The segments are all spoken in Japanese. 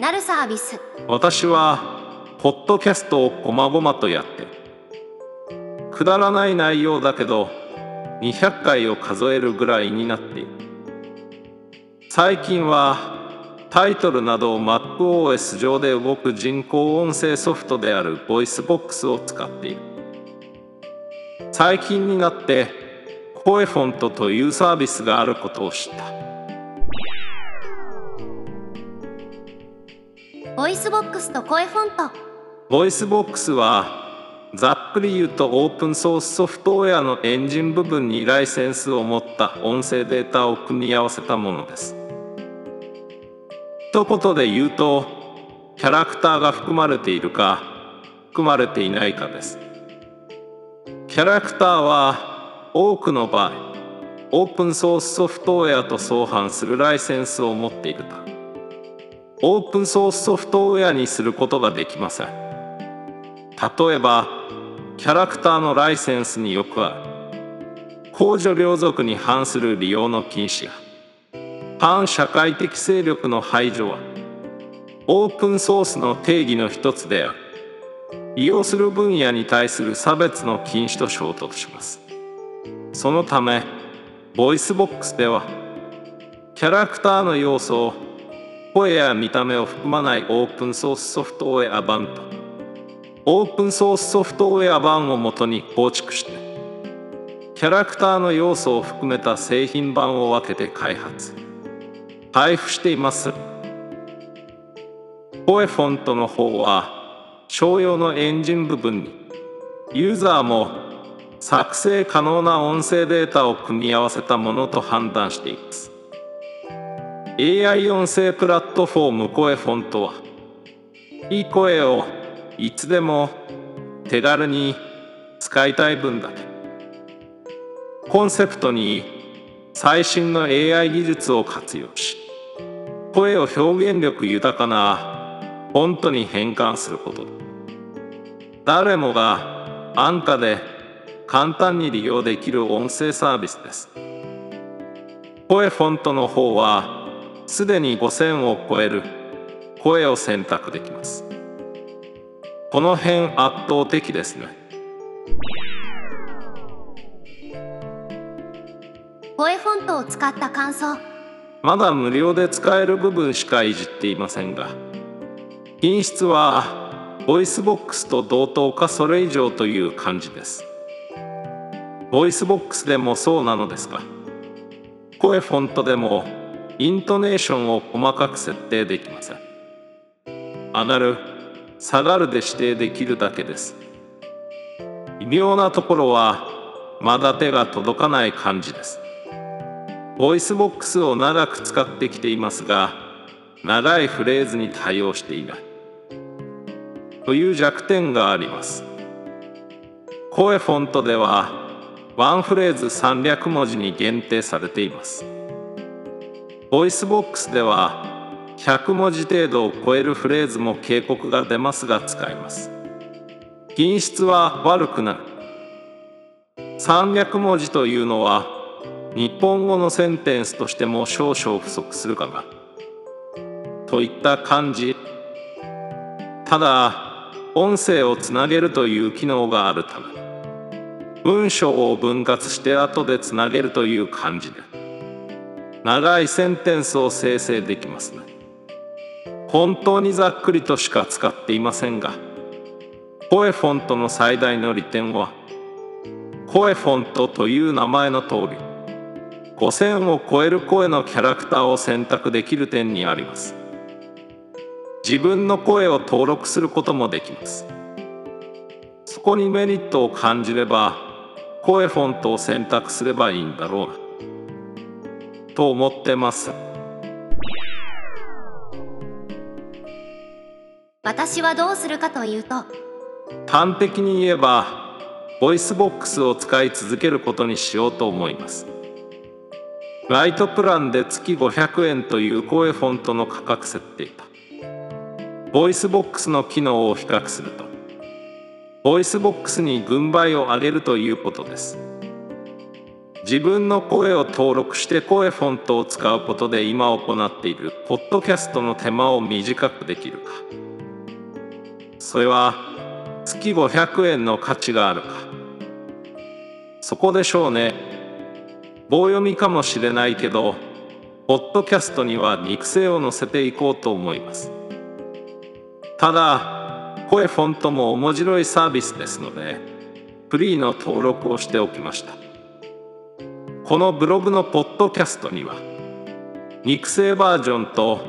なるサービス。私はポッドキャストをこまごまとやってくだらない内容だけど200回を数えるぐらいになっている。最近はタイトルなどを MacOS 上で動く人工音声ソフトである VoiceBox を使っている。最近になって声フォントというサービスがあることを知った。VOICEVOX と CoeFont。 VOICEVOX はざっくり言うとオープンソースソフトウェアのエンジン部分にライセンスを持った音声データを組み合わせたものです。一言で言うとキャラクターが含まれているか含まれていないかです。キャラクターは多くの場合オープンソースソフトウェアと相反するライセンスを持っているためオープンソースソフトウェアにすることができません。例えばキャラクターのライセンスによくある。公序良俗に反する利用の禁止や反社会的勢力の排除はオープンソースの定義の一つである。利用する分野に対する差別の禁止と衝突します。そのため VOICEVOX ではキャラクターの要素を声や見た目を含まないオープンソースソフトウェア版とオープンソースソフトウェア版をもとに構築してキャラクターの要素を含めた製品版を分けて開発。配布しています。声フォントの方は商用のエンジン部分にユーザーも作成可能な音声データを組み合わせたものと判断しています。AI 音声プラットフォーム声フォントはいい声をいつでも手軽に使いたい分だけ。コンセプトに最新の AI 技術を活用し声を表現力豊かなフォントに変換すること。誰もが安価で簡単に利用できる音声サービスです。CoeFont の方はすでに5000を超える。声を選択できます。この辺圧倒的ですね。 CoeFont を使った感想。まだ無料で使える部分しかいじっていませんが品質は VOICEVOX と同等かそれ以上という感じです。VOICEVOX でもそうなのですが CoeFont でもイントネーションを細かく設定できません。上がる下がるで指定できるだけです。微妙なところはまだ手が届かない感じです。 VOICEVOX を長く使ってきていますが長いフレーズに対応していない。という弱点があります。 CoeFont ではワンフレーズ300文字に限定されています。 VOICEVOX では100文字程度を超えるフレーズも警告が出ますが使えます。品質は悪くなる。300文字というのは日本語のセンテンスとしても少々不足するかな。といった感じ。ただ音声をつなげるという機能があるため文章を分割して後でつなげるという感じで。長いセンテンスを生成できますね。本当にざっくりとしか使っていませんが声フォントの最大の利点は声フォントという名前の通り5000を超える声のキャラクターを選択できる点にあります。自分の声を登録することもできます。そこにメリットを感じれば声フォントを選択すればいいんだろうな。と思ってます。私はどうするかというと端的に言えばVOICEVOX を使い続けることにしようと思います。ライトプランで月500円という CoeFont の価格設定だ。 VOICEVOX の機能を比較すると VOICEVOX に軍配を上げるということです自分の声を登録して CoeFont を使うことで今行っているポッドキャストの手間を短くできるか。それは月500円の価値があるか。そこでしょうね。棒読みかもしれないけどポッドキャストには肉声を載せていこうと思います。ただ声フォントも面白いサービスですのでフリーの登録をしておきました。このブログのポッドキャストには肉声バージョンと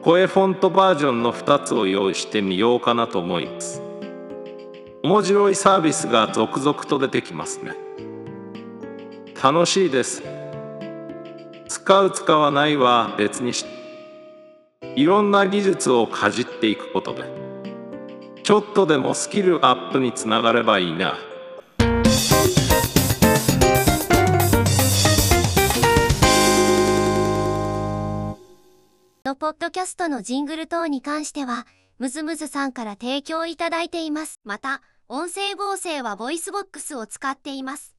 声フォントバージョンの2つを用意してみようかなと思います。面白いサービスが続々と出てきますね。楽しいです。使う使わないは別にしていろんな技術をかじっていくことでちょっとでもスキルアップにつながればいいな。のポッドキャストのジングル等に関しては、ムズムズさんから提供いただいています。また、音声合成は VOICEVOX を使っています。